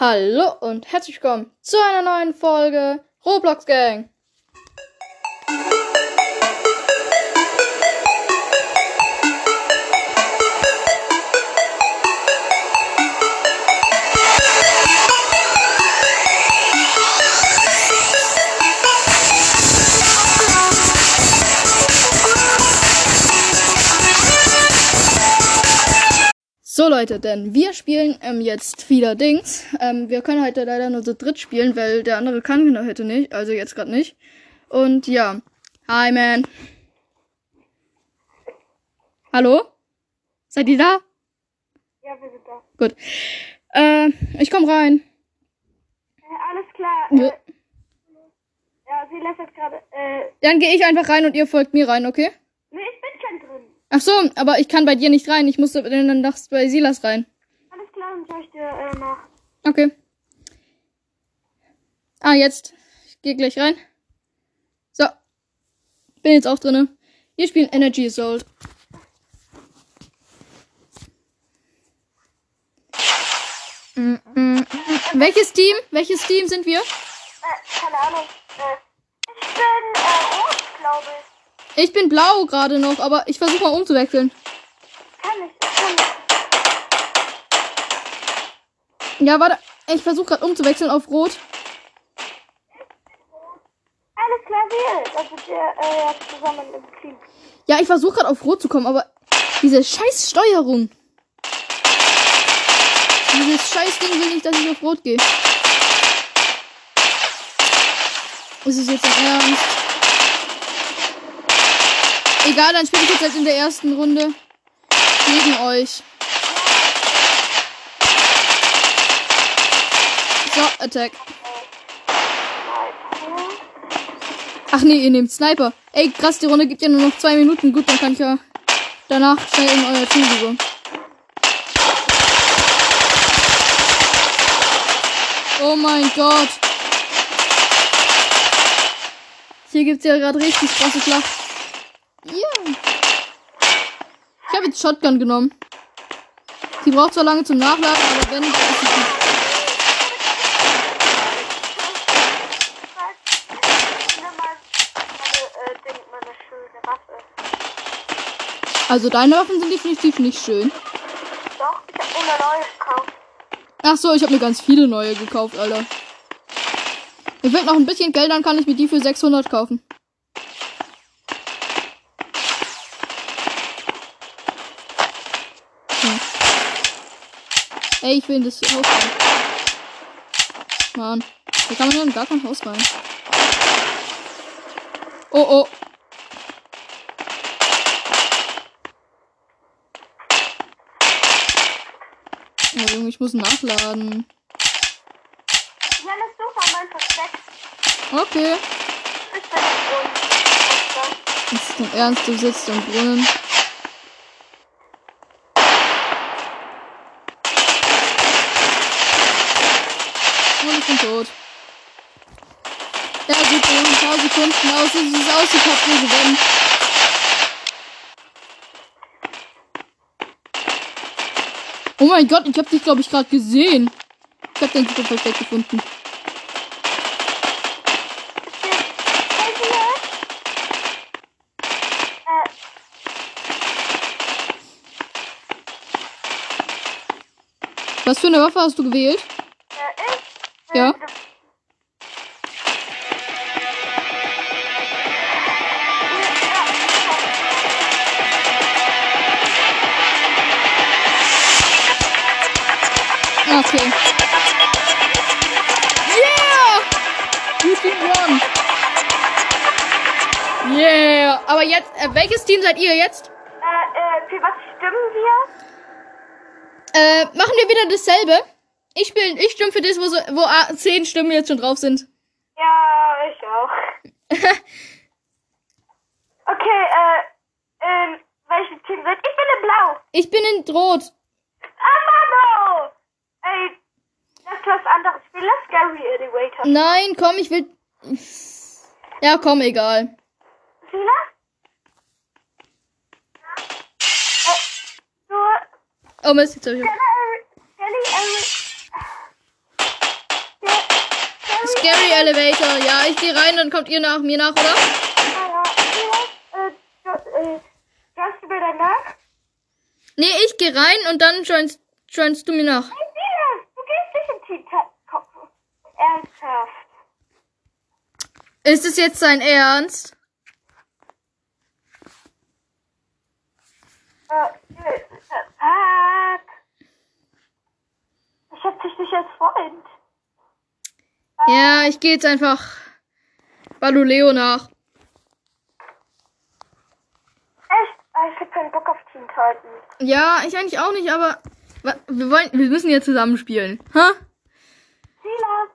Hallo und herzlich willkommen zu einer neuen Folge Roblox Gang. So Leute, denn wir spielen ähm, jetzt wieder Dings. Ähm, wir können heute leider nur zu dritt spielen, weil der andere kann heute nicht, also jetzt gerade nicht. Und ja, hi man. Hallo? Seid ihr da? Ja, wir sind da. Gut. Äh, ich komm rein. Äh, alles klar. Ja. Äh, ja, sie lässt jetzt gerade. Äh, Dann gehe ich einfach rein und ihr folgt mir rein, okay? nee, ich bin schon drin. Ach so, aber ich kann bei dir nicht rein. Ich musste dann nachts bei Silas rein. Alles klar, dann schaue ich dir äh, nach. Okay. Ah, jetzt. Ich gehe gleich rein. So. Bin jetzt auch drinne. Wir spielen Energy Assault. Mm, mm. Welches Team? Welches Team sind wir? Äh, keine Ahnung. Äh, ich bin äh, rot, glaube ich. Ich bin blau gerade noch, aber ich versuche mal umzuwechseln. Kann ich, ich kann nicht. Ja, warte. Ich versuche gerade umzuwechseln auf rot. Alles klar, wir. Sind wir äh, ja zusammen im Team. Ja, ich versuche gerade auf rot zu kommen, aber diese scheiß Steuerung. Dieses scheiß Ding will nicht, dass ich auf rot gehe. Ist es jetzt Ernst? Egal, dann spiele ich jetzt halt in der ersten Runde gegen euch. So, Attack. Ach nee, ihr nehmt Sniper. Ey, krass, die Runde gibt ja nur noch zwei Minuten. Gut, dann kann ich ja danach schnell in euer Team rüber. Oh mein Gott. Hier gibt's ja gerade richtig krasse Schlacht. Ja. Ich habe jetzt Shotgun genommen. Die braucht zwar lange zum Nachladen, aber wenn, dann ist sie gut. Also deine Waffen sind definitiv nicht schön. Doch, ich habe eine neue gekauft. Ach so, ich habe mir ganz viele neue gekauft, Alter. Mir fehlt noch ein bisschen Geld, dann kann ich mir die für 600 kaufen. Hm. Ey, ich will in das Haus rein. Mann, hier kann man ja in gar kein Haus rein. Oh, oh. Oh, Junge, ich muss nachladen. Ja, lass du von meinem Versteck. Okay. Ich bin im Brunnen. Ist dein Ernst, du sitzt im Brunnen. Und ich bin tot. Ja gut, wir haben ein paar Sekunden aus. Es ist ausgekappt, wir gewinnen. Oh mein Gott, ich habe dich, glaube ich, gerade gesehen. Ich habe den super perfekt gefunden. Äh, Was für eine Waffe hast du gewählt? äh, ich? Ja. Seid ihr jetzt? Äh, äh, für was stimmen wir? Äh, machen wir wieder dasselbe? Ich spiel, ich stimme für das, wo, so, wo ah, 10 Stimmen jetzt schon drauf sind. Ja, ich auch. Okay, äh, in welchem Team seid Ich bin in Blau. ich bin in Rot. Ah, Mano! Ey, lass was anderes spielen. Lass Gary Elevator. Nein, komm, ich will. Ja, komm, egal. Sila? Äh, nur Oh Mist, jetzt hab ich. Scary Elevator. Ja, ich gehe rein, dann kommt ihr nach mir nach, oder? Joinst du mir danach? Nee, ich gehe rein und dann joinst, joinst du mir nach. Du gehst nicht in Team. Ernsthaft. Ist es jetzt sein Ernst? Äh, äh, fuck. Ich hab dich nicht als Freund. Ja, ich gehe jetzt einfach Baluleo nach. Echt? Ah, Ich hab keinen Bock auf Team Titans. Ja, ich eigentlich auch nicht, aber wir wollen, wir müssen ja zusammenspielen. Hä? Silas.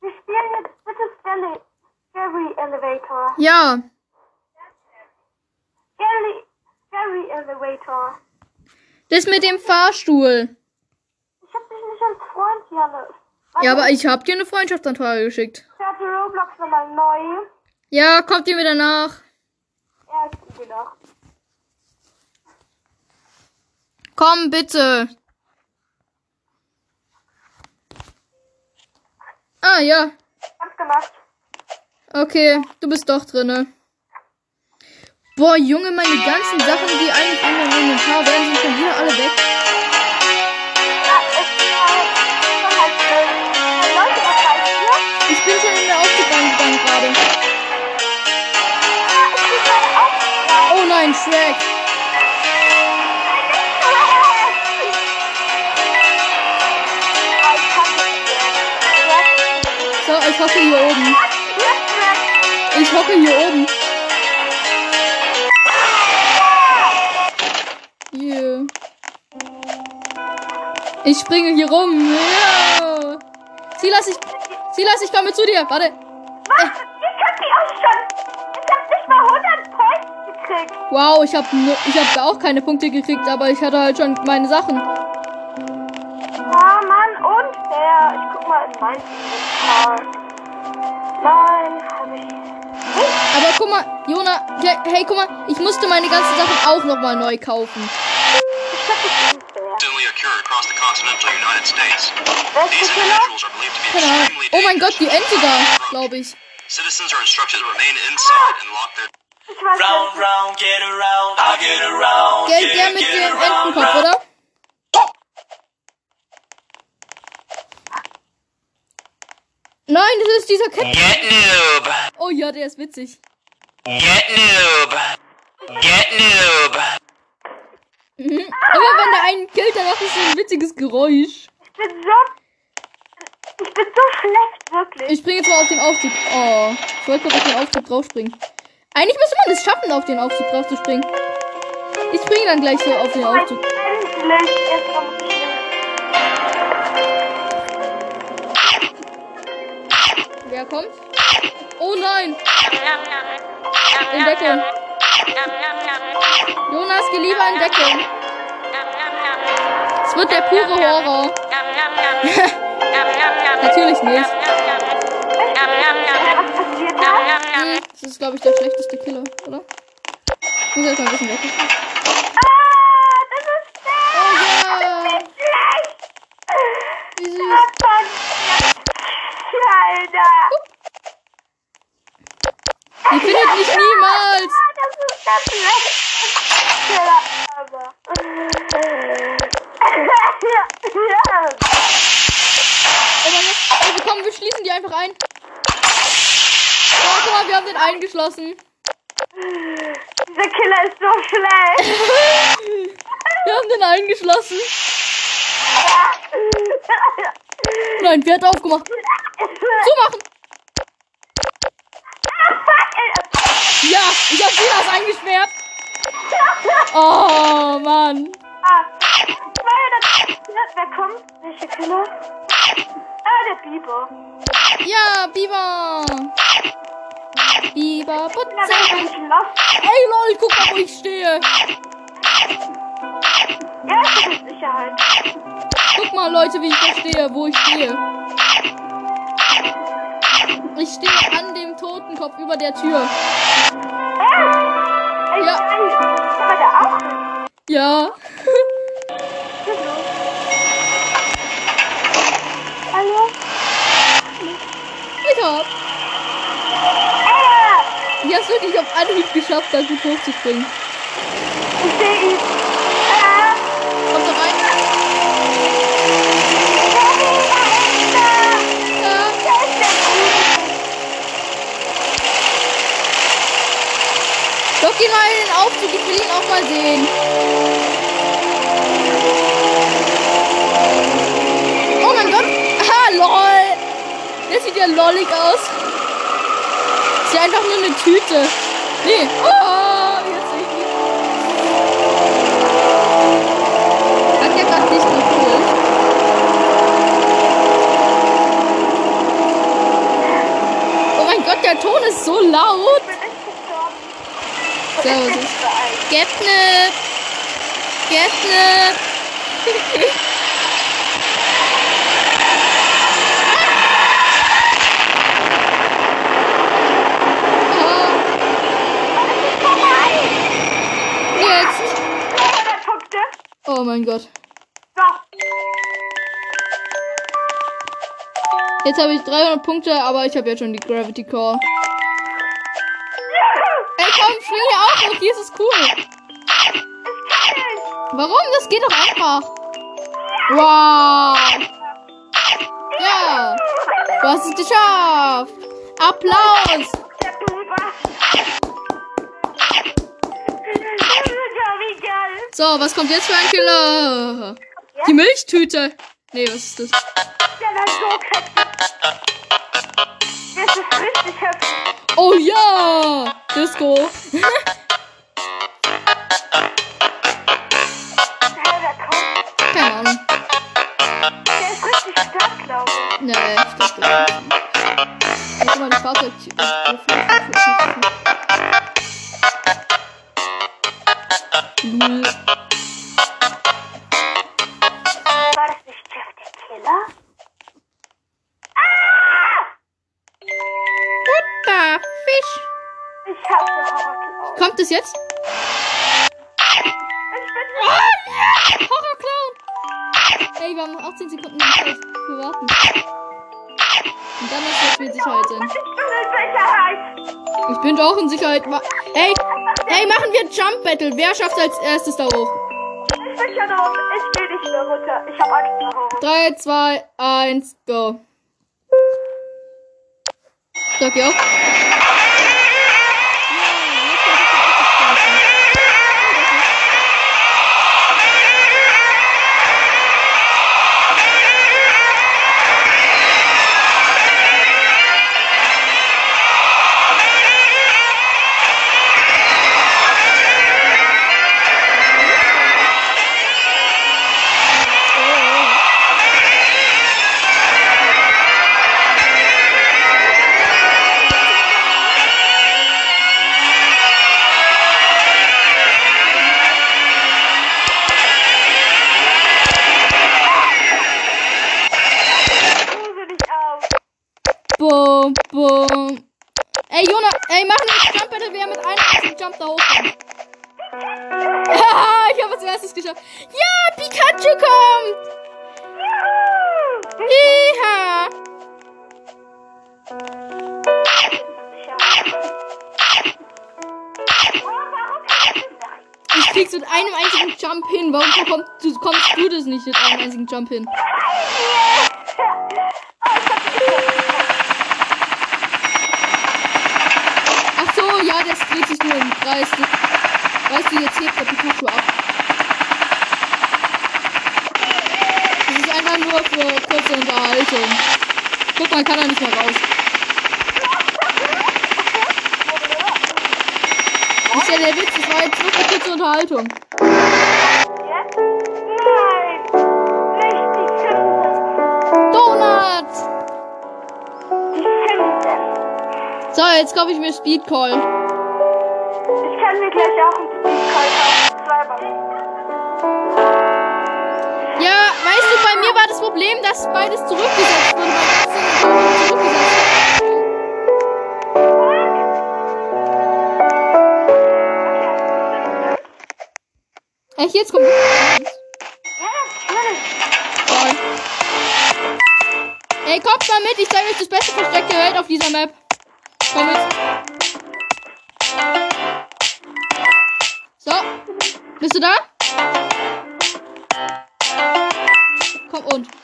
Wir spielen jetzt bitte Scary Elevator. Ja, Scary, Scary Elevator. das mit dem Fahrstuhl. Ich hab dich nicht als Freund, Janne. Ja, aber ich hab dir eine Freundschaftsanfrage geschickt. Ich hatte Roblox nochmal neu. Ja, kommt ihr mir danach? Ja, ich bin wieder. Komm, bitte. Ah, ja. Hab's gemacht. Okay, du bist doch drinne. Boah, Junge, meine ganzen Sachen, die eigentlich in meinem Inventar wären, sind schon wieder alle weg. Ich bin schon in der gegangen gerade. Oh nein, Shrek. So, ich hocke hier oben. Ich hocke hier oben. Ich springe hier rum. Ja. Silas, ich, Silas, ich komme zu dir. Warte. Was? Ich hab die auch schon. Ich hab nicht mal 100 Points gekriegt. Wow, ich habe ich hab da auch keine Punkte gekriegt, aber ich hatte halt schon meine Sachen. Ah, Mann, unfair. Ich guck mal in mein Inventar. Nein, hab ich nicht. Aber guck mal, Jona, hey, hey, guck mal, ich musste meine ganzen Sachen auch nochmal neu kaufen. Ich hab das These der Killer? individuals are believed to be Keine Ahnung. extremely Oh mein Gott, dangerous die Ente da, glaube ich. Citizens are instructed to remain inside and lock their Round, round, get around, I get around. Geld der mit get dem around, Entenkopf, oder? Nein, das ist dieser Cat. Get noob, Oh ja, der ist witzig. get noob, get noob. Mhm. Immer wenn der einen killt, dann macht es so ein witziges Geräusch. Ich bin so. Ich bin so schlecht, wirklich. Ich springe jetzt mal auf den Aufzug. Oh, ich wollte mal auf den Aufzug draufspringen. Eigentlich müsste man es schaffen, auf den Aufzug draufzuspringen. Ich springe dann gleich so auf den Aufzug. Wer kommt? Oh nein! In Deckung. Jonas, geh lieber in Deckung. Es wird der pure Horror. Natürlich nicht. Hm, Das ist, glaube ich, der schlechteste Killer, oder? Ich muss erstmal ein bisschen weg. Ah, das ist Oh fair. ja! Schlecht. Wie süß. Alter. Die findet mich niemals! Ah, das ist der Killer ever. ja. Also komm, wir schließen die einfach ein. Oh, guck mal, wir haben den eingeschlossen. Dieser Killer ist so schlecht. Wir haben den eingeschlossen. Nein, wer hat aufgemacht? Zumachen! Ja, ich hab Silas eingesperrt. Oh, Mann. Ah, weil das, wer kommt? Welcher Killer? Ah, der Biber. Ja, Biber. Biber, Putze. wer ist los? Ey, lol, guck mal, wo ich stehe. Ja, ich bin in Sicherheit. Guck mal, Leute, wie ich da stehe, wo ich stehe. Ich stehe an dem Totenkopf über der Tür. Ah, ja. Kann ich, ja. Hallo? Peter! Ah. Ich hab's wirklich auf Anhieb geschafft, da gut hochzuspringen. Ich sehe ihn. Ihn mal in den Aufzug, ich will ihn auch mal sehen. Oh mein Gott. Ah, lol. Der sieht ja lollig aus. Ist ja einfach nur eine Tüte. Nee. Oh, jetzt sehe ich ihn. Hat ja gerade nicht geholt. Oh mein Gott, der Ton ist so laut. Ich bin echt gestorben. Servus. Catnip! Catnip! Ah, Jetzt! 200 Punkte. Oh mein Gott. Jetzt habe ich 300 Punkte, aber ich habe jetzt schon die Gravity Core. Hier ist es cool. Warum? Das geht doch einfach. Wow. Ja. Du hast es geschafft. Applaus. So, was kommt jetzt für ein Killer? Die Milchtüte. Nee, was ist. Das Battle. Wer schafft als erstes da hoch? Ich bin schon raus. Ich will nicht mehr runter. Ich hab Angst vor Horror. 3, 2, 1, go. Sag ja. Bum. Ey, Jona, ey, machen wir Jump Battle, wer mit einem einzigen Jump da hochkommt. Haha, ich habe als erstes geschafft. Ja, Pikachu kommt! Iha! Oh, ich? Ich krieg's mit einem einzigen Jump hin. Warum kommst du, kommst du das nicht mit einem einzigen Jump hin? Ach so, ja, das dreht sich nur im Kreis. Weißt du, jetzt hebt der Pikachu ab. Das ist einfach nur für kurze Unterhaltung. Guck mal, kann er nicht mehr raus. Das ist ja der Witz, das war jetzt nur für kurze Unterhaltung. Simpsons! So, jetzt kaufe ich mir Speed Kann mir gleich auch einen Speedcall kaufen. Zweimal. Ja, weißt du, bei mir war das Problem, dass beides zurückgesetzt wurde. Weil das sind zurückgesetzt. Echt, jetzt kommt. Ey, kommt mal mit, ich zeige euch das beste Versteck der Welt auf dieser Map. Komm mit. Bist du da? Komm und. Gut,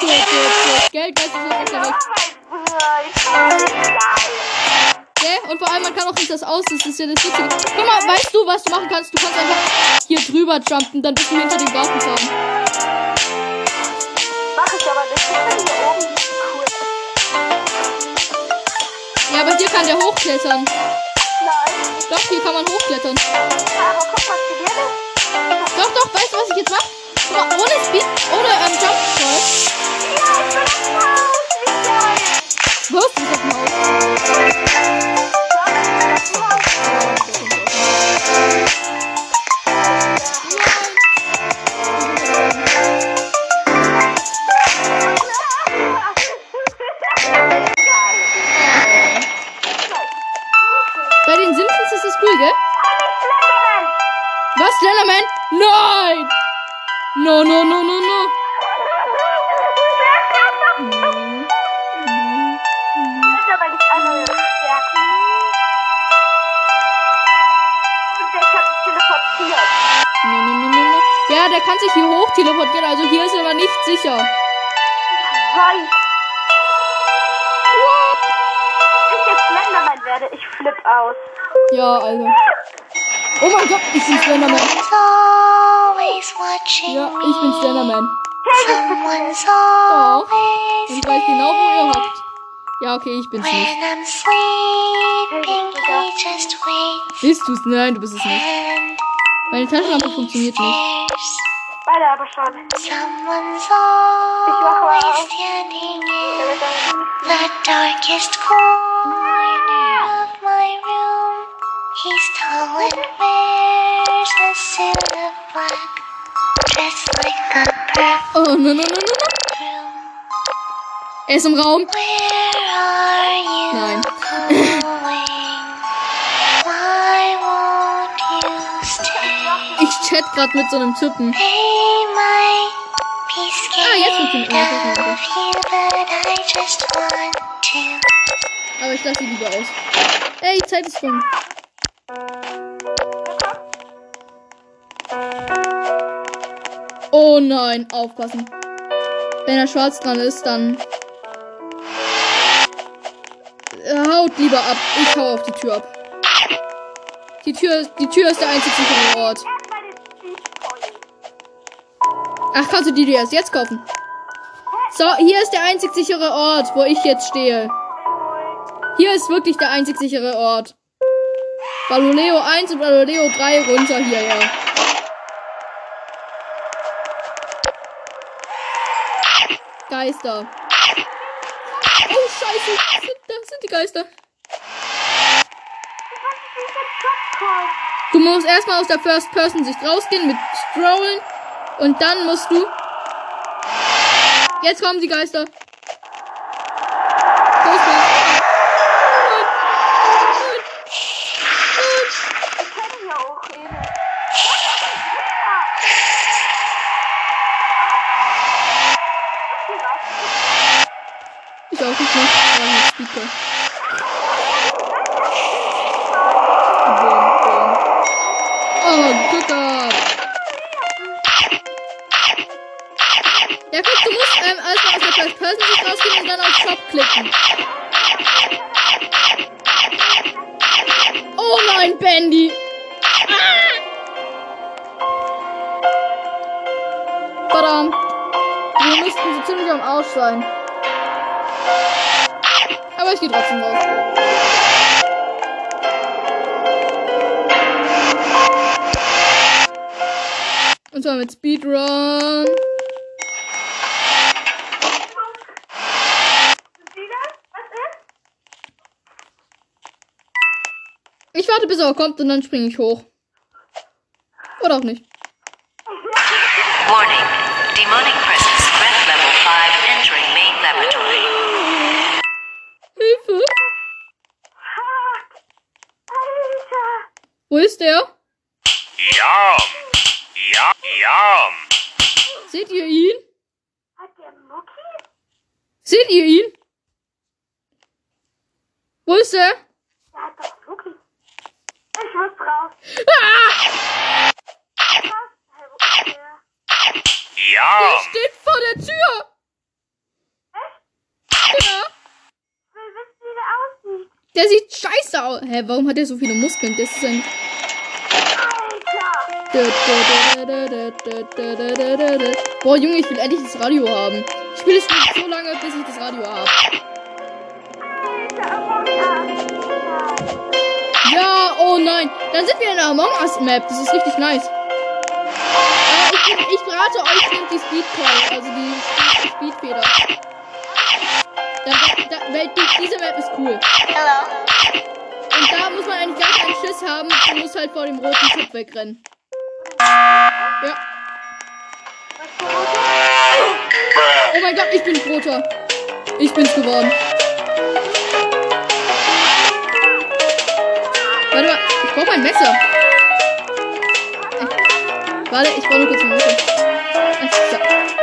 gut, gut. Geld, Geld, Geld, Geld, Geld. Und vor allem, man kann auch nicht das aus, das ist ja das Witzige. Guck mal, weißt du, was du machen kannst? Du kannst einfach hier drüber jumpen, dann bist du hinter dem Gartenzaun. Mach ich aber nicht. Ich bin hier oben Ja, aber hier kann der hochklettern. Nein. Doch, hier kann man hochklettern. Aber guck mal, das. Doch, doch, weißt du, was ich jetzt mache? Mal, ohne Speed, ohne ähm, Jump. Ja, ich bin das Haus. Wie geil. Wirst du das mal Bei hoch teleportieren, also hier ist er aber nicht sicher. werde, ich flipp aus. Ja, Alter. Oh mein Gott, ich bin Slenderman. Someone's always watching Ja, ich bin. Slenderman. Oh. always Und ich weiß genau, wo ihr hockt. Ja, okay, ich bin's nicht. Bist du's? Nein, du bist es nicht. Meine Taschenlampe funktioniert nicht. There's Beide aber schon. someone's wache always auf. standing in the darkest corner of my room. He's tall and wears a suit of black, dressed like a perfume. Oh, no, no, no, no, no. Er ist im Raum. Where are you Nein. Chat grad mit so einem Typen. Ah, jetzt funktioniert to. Aber ich lasse ihn lieber aus. Ey, Zeit ist rum. Oh nein, aufpassen. Wenn er schwarz dran ist, dann. Haut lieber ab. Ich hau auf die Tür ab. Die Tür, die Tür ist der einzig sichere Ort. Ach, kannst du die dir erst jetzt kaufen? So, hier ist der einzig sichere Ort, wo ich jetzt stehe. Hier ist wirklich der einzig sichere Ort. Baloleo 1 und Baloleo 3 runter hier, ja. Geister. Oh, scheiße. Sind, da sind die Geister. Du musst erstmal aus der First Person Sicht rausgehen mit Scrollen und dann musst du. Jetzt kommen die Geister. Mit Speedrun. Ich warte, bis er kommt und dann springe ich hoch. Oder auch nicht. Warning. Demonic presence. Threat level 5 entering main laboratory. Hilfe! Alter! Wo ist der? Yum. Yum. Yum. Seht ihr ihn? Hat der Mucki? Seht ihr ihn? Wo ist er? Der hat doch wirklich. Ich muss ist der? Steht vor der Tür. Ja. Will wissen, wie der aussieht. Der sieht scheiße aus. Hä, warum hat er so viele Muskeln? Das ist ein. Alter! Boah, Junge, ich will endlich das Radio haben. Ich spiele das Spiel so lange, bis ich das Radio habe. Us. Ja, oh nein. Dann sind wir in der Among Us Map. Das ist richtig nice. Äh, ich, ich rate euch, nehmt die Speed Call, also die, Speedfeder. Da, da, weil die, diese Map ist cool. Und da muss man eigentlich gar keinen Schiss haben. Du musst halt vor dem roten Chip wegrennen. Ja. Oh mein Gott, ich bin roter. Ich bin's geworden. Warte mal, brauche mein Messer. Äh, Warte, ich brauche nur kurz ein Messer. So.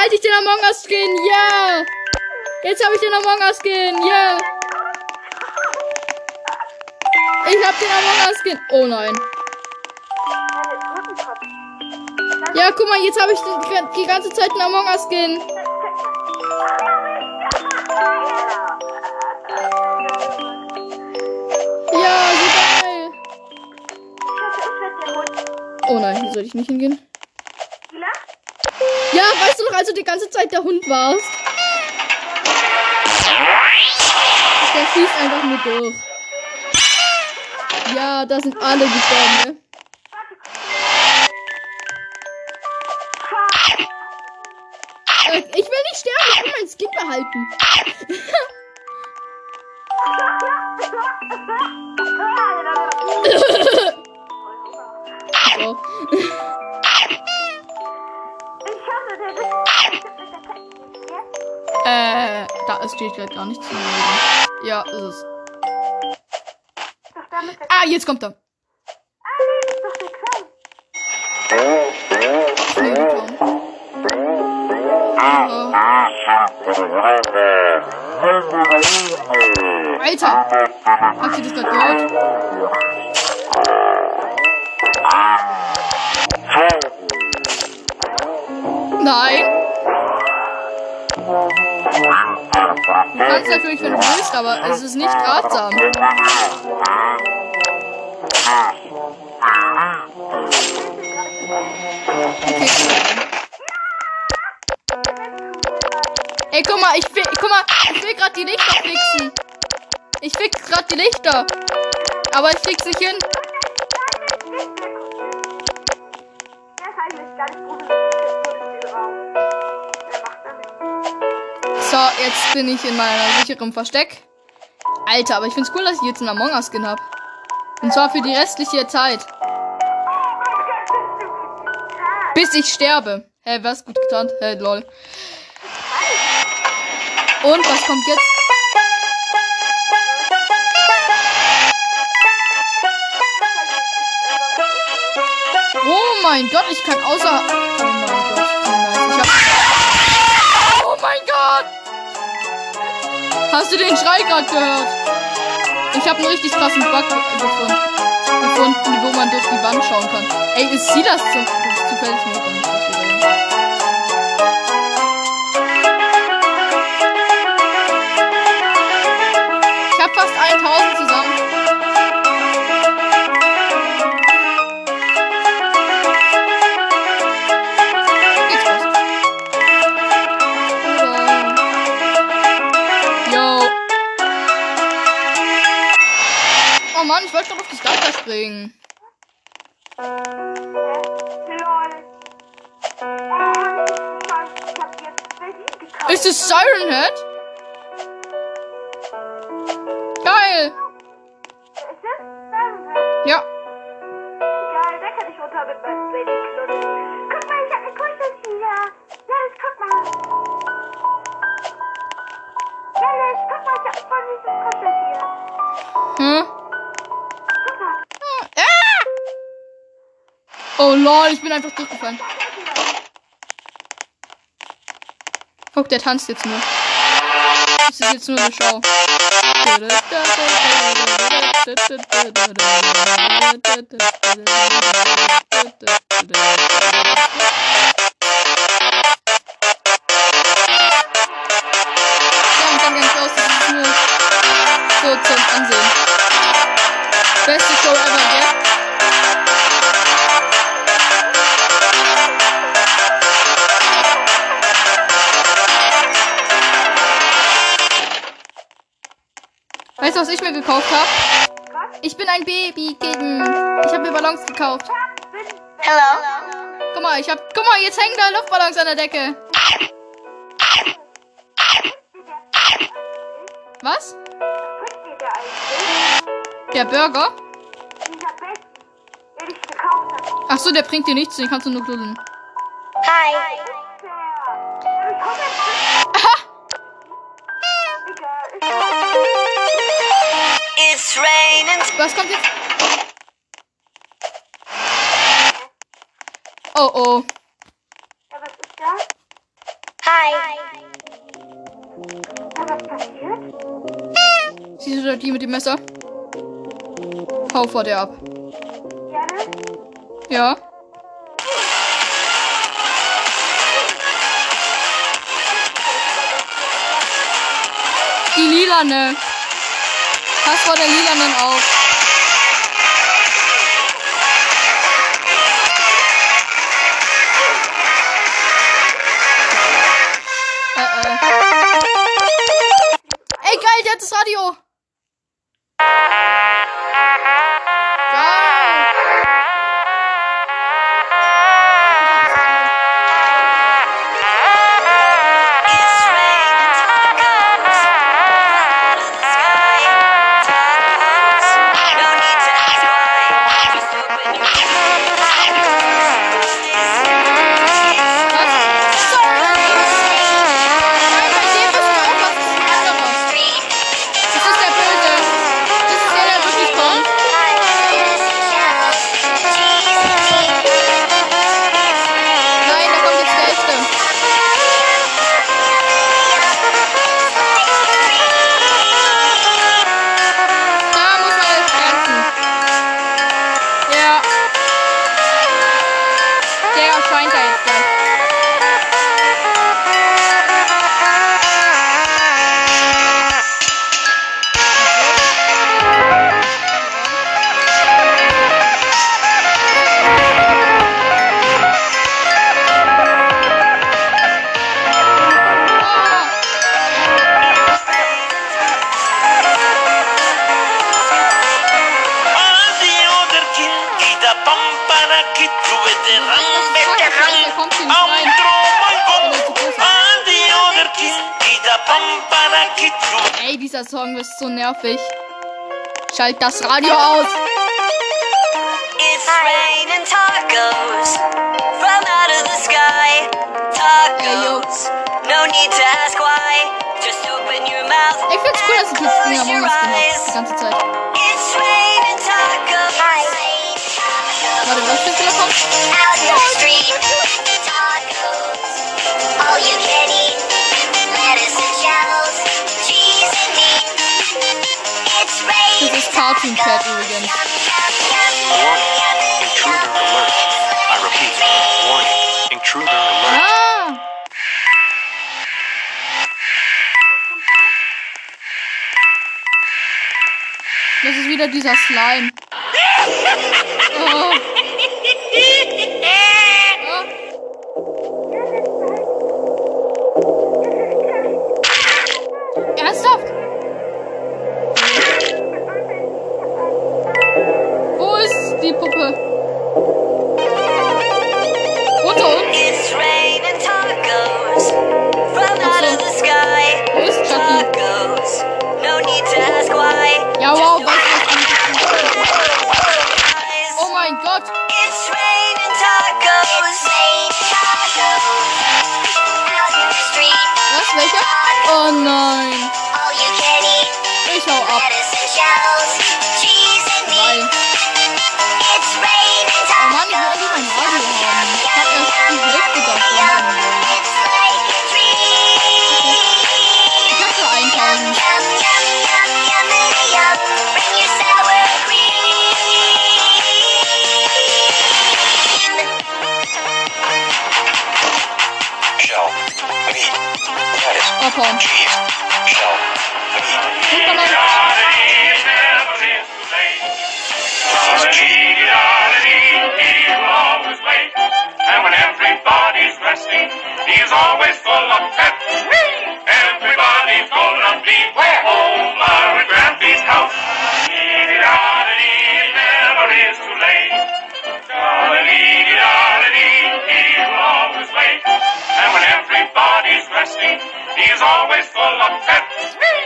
Behalte ich den Among Us Skin. Ja. Jetzt habe ich den Among Us Skin. Ja. Ich habe den Among Us Skin. Oh nein. Ja, guck mal, jetzt habe ich die, die ganze Zeit einen Among Us Skin. Ja, so geil. Oh nein, hier soll ich nicht hingehen. Ja, weißt du noch, als du die ganze Zeit der Hund warst? Der schießt einfach nur durch. Ja, da sind alle gestorben, ne? Äh, ich will nicht sterben, ich will mein Skin behalten. Steht gerade gar nichts. Ja, ist es. Ah, jetzt kommt er. Alter! Habt ihr das gerade gehört? Nein! Du kannst natürlich, wenn du willst, aber es ist nicht ratsam. Okay. Ey, guck mal, ich will, guck mal, ich will gerade die Lichter fixen. Ich fix gerade die Lichter. Aber ich fix nicht hin. Jetzt bin ich in meiner sicheren Versteck. Alter, aber ich find's cool, dass ich jetzt einen Among Us Skin hab. Und zwar für die restliche Zeit. Bis ich sterbe. Hä, hey, was gut getan? Hä, hey, lol. Und was kommt jetzt? Oh mein Gott, ich kann außer. Hast du den Schrei gerade gehört? Ich habe einen richtig krassen Bug gefunden, gefunden, wo man durch die Wand schauen kann. Ey, ist sie das zu, das zufällig nicht? Gekauft. Ist es Siren Head? Geil. Ich bin einfach durchgefallen. Guck, der tanzt jetzt nur. Das ist jetzt nur eine Show. Gekauft habe? Ich bin ein Babykitten. Ich habe mir Ballons gekauft. Hello? Guck mal, ich hab. Guck mal, jetzt hängen da Luftballons an der Decke. Was? Der Burger? Ach so, der bringt dir nichts, den kannst du nur knuddeln. Hi. Was kommt jetzt? Oh oh. Ja, was ist das? Hi. Ja, was passiert? Siehst du da die mit dem Messer? Hau vor der ab. Janne? Ja. Die lilane. Pass vor der lilanen auf. Radio. Nervig. Schalt das Radio aus. It's raining tacos from out of the sky. Tacos. No need to ask why. Just open your mouth. Ich find's cool, dass ich jetzt your Monats gemacht eyes. die ganze Zeit. It's raining tacos. Warte, was für Fehler kommt? Out street. Raining. Das ist Cartoon Cat übrigens. Warning. Intruder alert. I repeat. Warning. Intruder alert. Ah! Das ist wieder dieser Slime. Oh. show. is full of pets.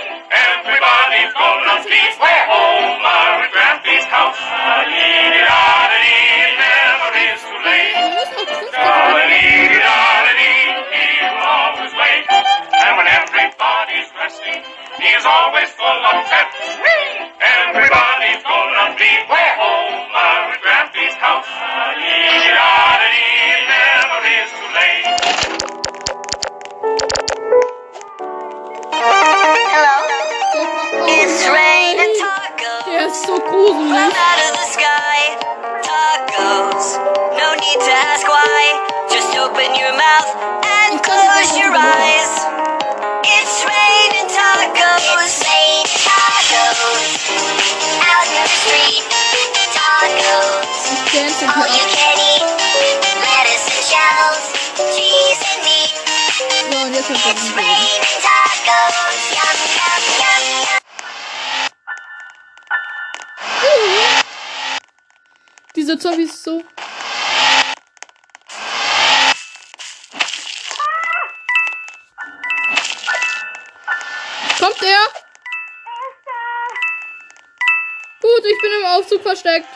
Aufzug versteckt.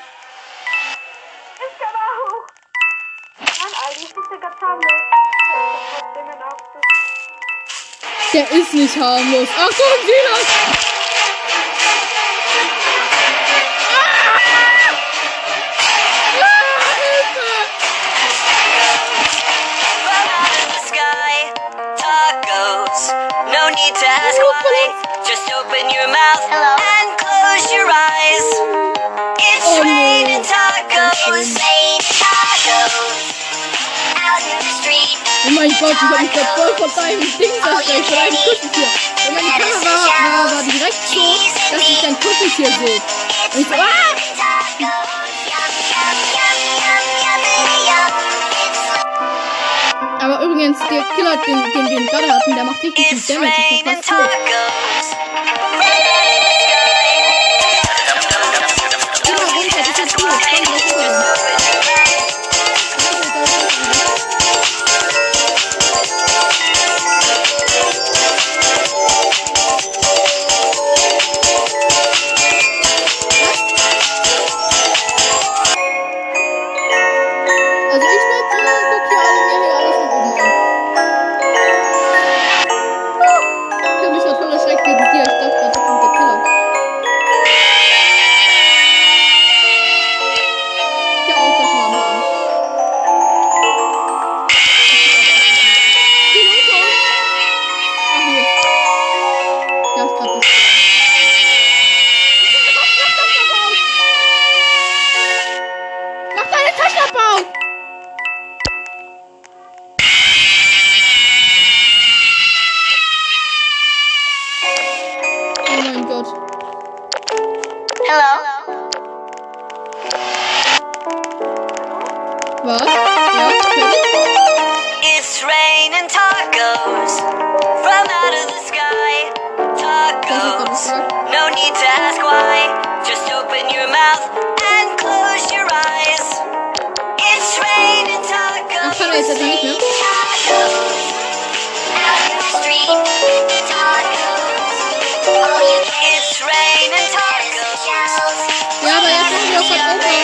Ich kann auch. Mann, Alter, ich bin ganz harmlos. Der ist nicht harmlos. Ach, guck, Silas! Gott, ich hab mich da voll von deinem Ding versteckt, von deinem Kuscheltier. Und meine Kamera war, war, war direkt so, dass ich dein Kuscheltier sehe. Und ich so, ah! Aber übrigens, der Killer, den, den wir gerade hatten, der macht richtig viel Damage. Ich hab fast tot.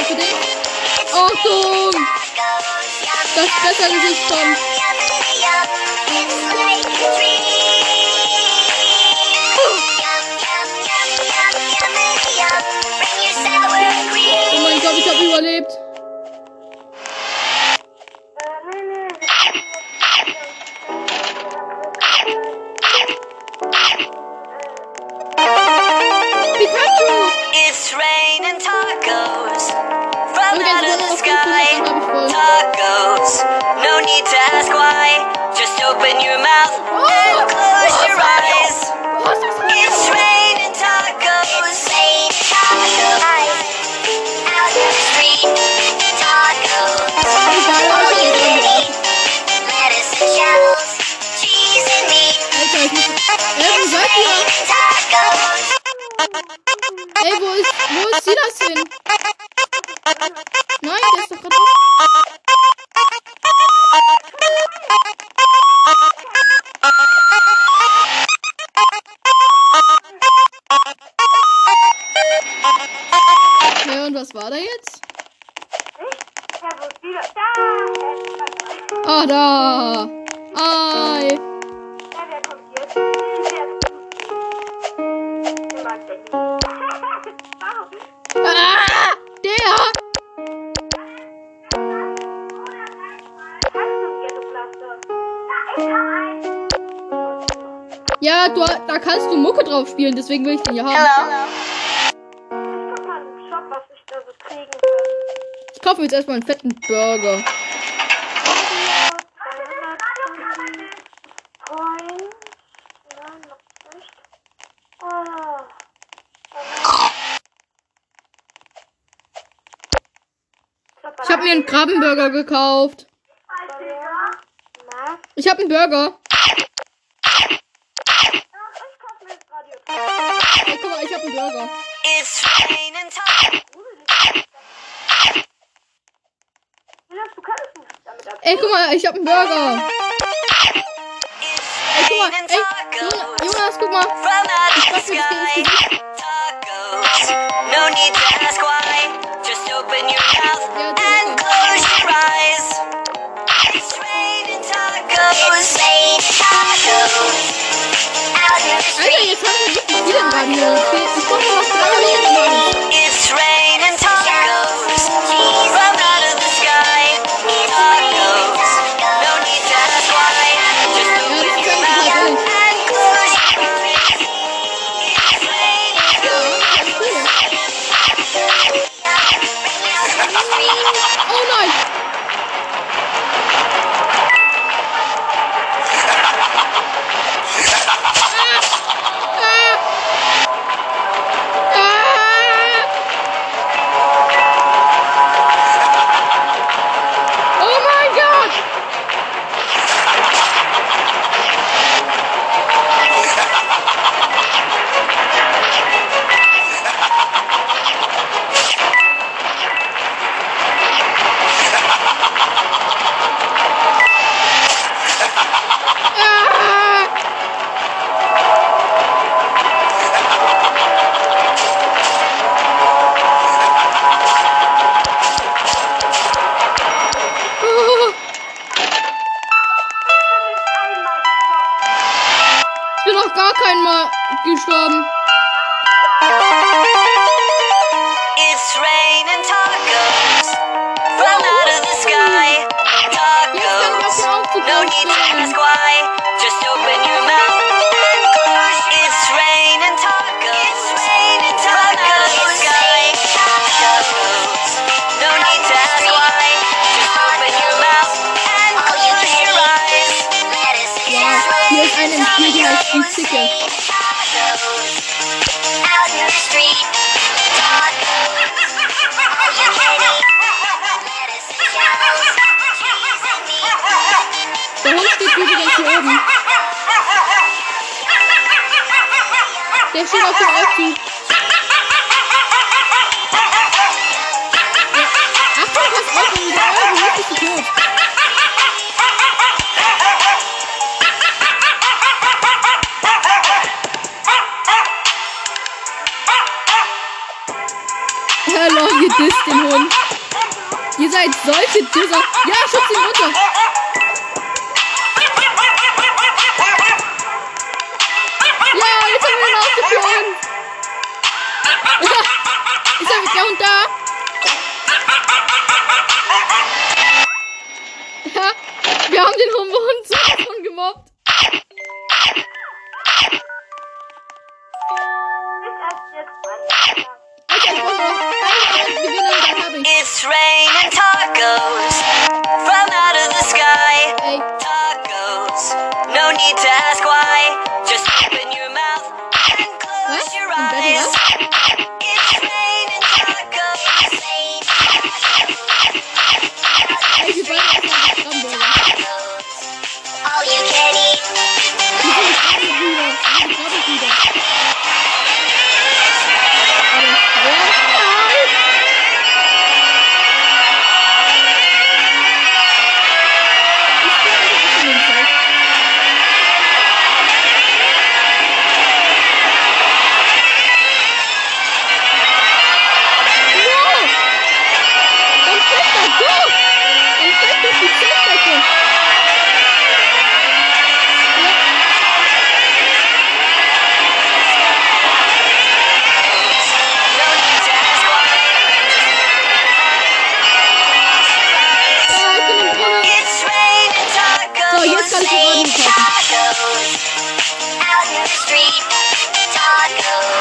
Zeit für dich. Achtung! Das bessere Gesicht kommt. Oh mein Gott, ich hab überlebt. Mouth and close your eyes. Was ist das? It's raining tacos. Rain tacos. Out in the street. Tacos. Egal, aber ich hab jetzt irgendwie- Lettuce and shells. Cheese and meat. Alter, ich muss. Ey, wo seid ihr? Tacos. Ey, wo ist, wo ist Silas hin? Nein, der ist doch gerade Ja, und was war da jetzt? Ah, da. Ei. Ja, wer Ja, du, da kannst du Mucke drauf spielen, deswegen will ich den ja haben. Was ich kaufe mir jetzt erstmal einen fetten Burger. Ich habe mir einen Krabbenburger gekauft. Ich habe einen Burger. Ich kauf mir das Radio. Ey, guck mal, ich habe einen Burger. It's raining ab. Ey, guck mal, ich habe einen Burger. Ey, guck mal, ey, Jonas, guck mal. Ich mach mir das. Gesicht. Out in the Alter, street. jetzt haben wir richtig viele im Radio. Okay, Ich brauche Hello, ihr disst den Hund. Ihr seid solche Disser. Ja, schubst ihn runter. Ja, jetzt haben wir ihn rausgeflogen. Ist er, ist er der Hund da? Ja, wir haben den Hund, Hund sowas gemobbt. It's raining tacos from out of the sky. Tacos, no need to ask why. Just open your mouth and close your eyes. the street. Tacos.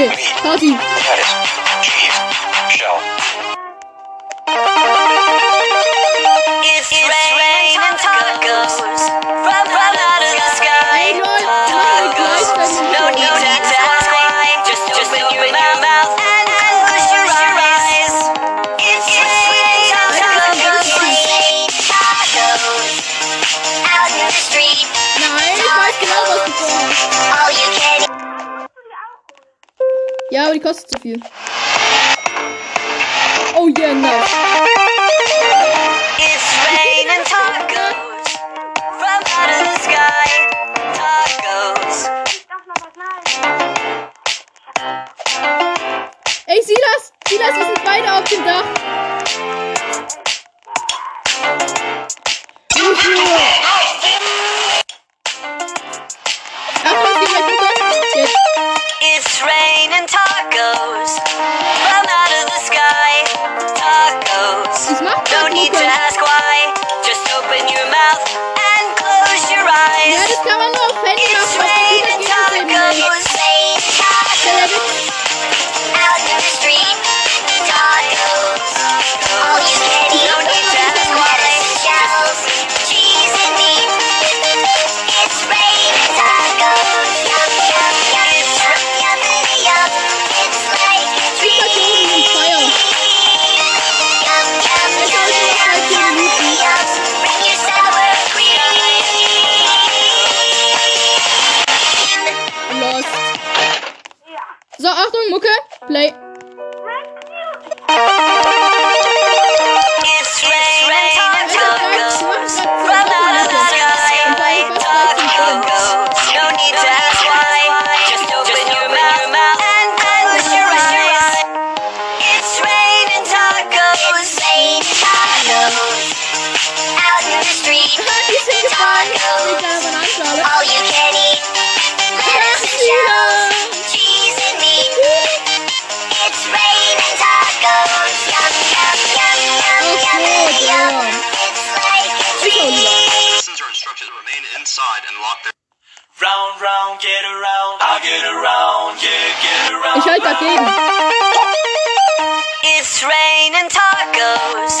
Okay, Party. Lettuce. Cheese. Shell. Aber die kostet zu viel. Oh yeah, nice. It's raining tacos from out of the sky. Tacos. Ey, Silas! Silas, wir sind beide auf dem Dach. Tacos from out of the sky. Tacos. No need to ask why. Just open your mouth and close your eyes. So, Achtung, Mucke. Play. Around. Ich halt dagegen. It's raining tacos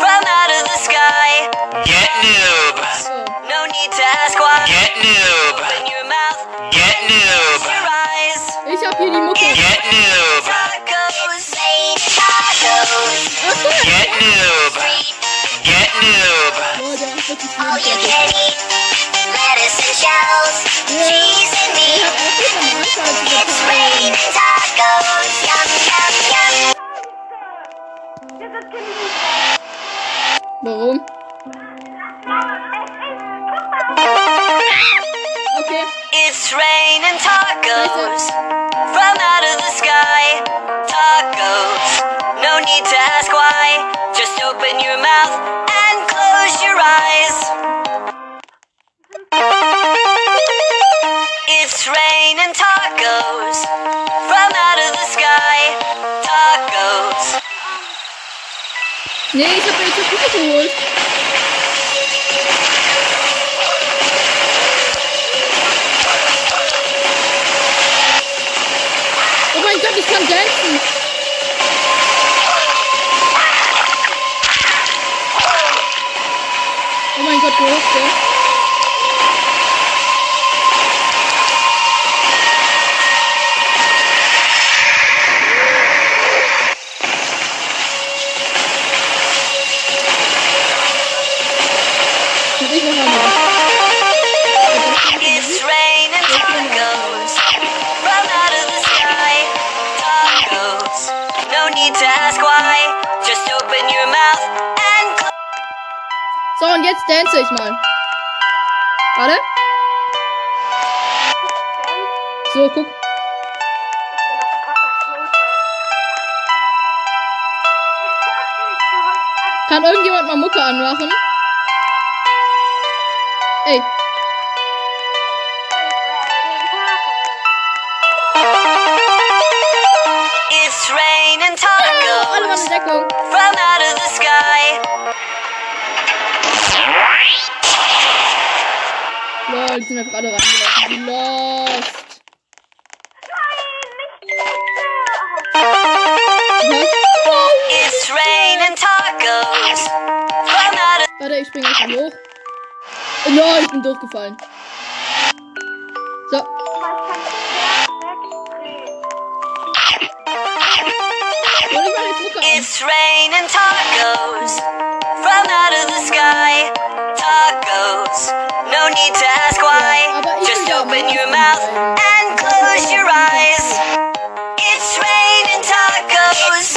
from out of the sky. Get noob. No need to ask why. Get noob. Open your mouth, Get noob. your eyes. Ich hab hier die Mucke. Get noob. Tacos. Rain tacos. Get noob. Get noob. Oh, der macht wirklich All you can eat. Lettuce and shells. Cheese and meat. hab auch die Bananenschale zu It's raining tacos. Yum, yum, yum. Dieses Kind ist Warum? Okay. It's raining tacos from out of the sky. Tacos. No need to ask why. Just open your mouth and close your eyes. Nee, ich hab mir jetzt das Mucke geholt. Oh mein Gott, ich kann dancen. Oh mein Gott, wo ist der? Jetzt dance ich mal. Warte. So, guck. Kann irgendjemand mal Mucke anmachen? Ey, einfach alle reingelaufen. Lost. Was? It's raining tacos from out of Warte, ich springe jetzt hoch. Oh nein, ich bin durchgefallen. So, und ich mache jetzt Mucke an. It's raining tacos from out of the sky. Open your mouth and close your eyes. It's raining tacos.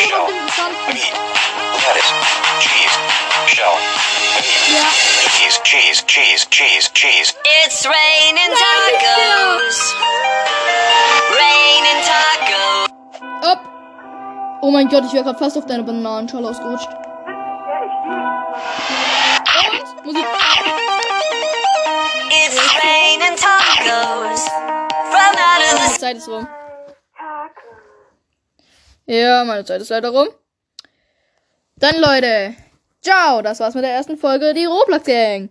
Mein Gott, du bist aber interessant. Meat. Lettuce. Cheese. Shell. Meat. Cheese. Cheese. Cheese. Cheese. Cheese. It's raining Nein, nicht der. tacos. Raining tacos. up. Oh mein Gott, ich wäre gerade fast auf deine Bananenschale ausgerutscht. Und Musik. It's raining tacos. From out of the Zeit ist rum. Ja, meine Zeit ist leider rum. Dann Leute, ciao, das war's mit der ersten Folge, die Roblox Gang.